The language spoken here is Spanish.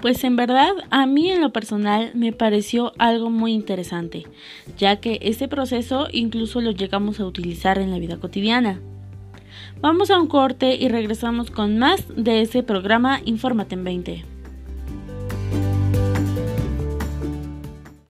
Pues en verdad a mí en lo personal me pareció algo muy interesante, ya que este proceso incluso lo llegamos a utilizar en la vida cotidiana. Vamos a un corte y regresamos con más de ese programa Infórmate en 20.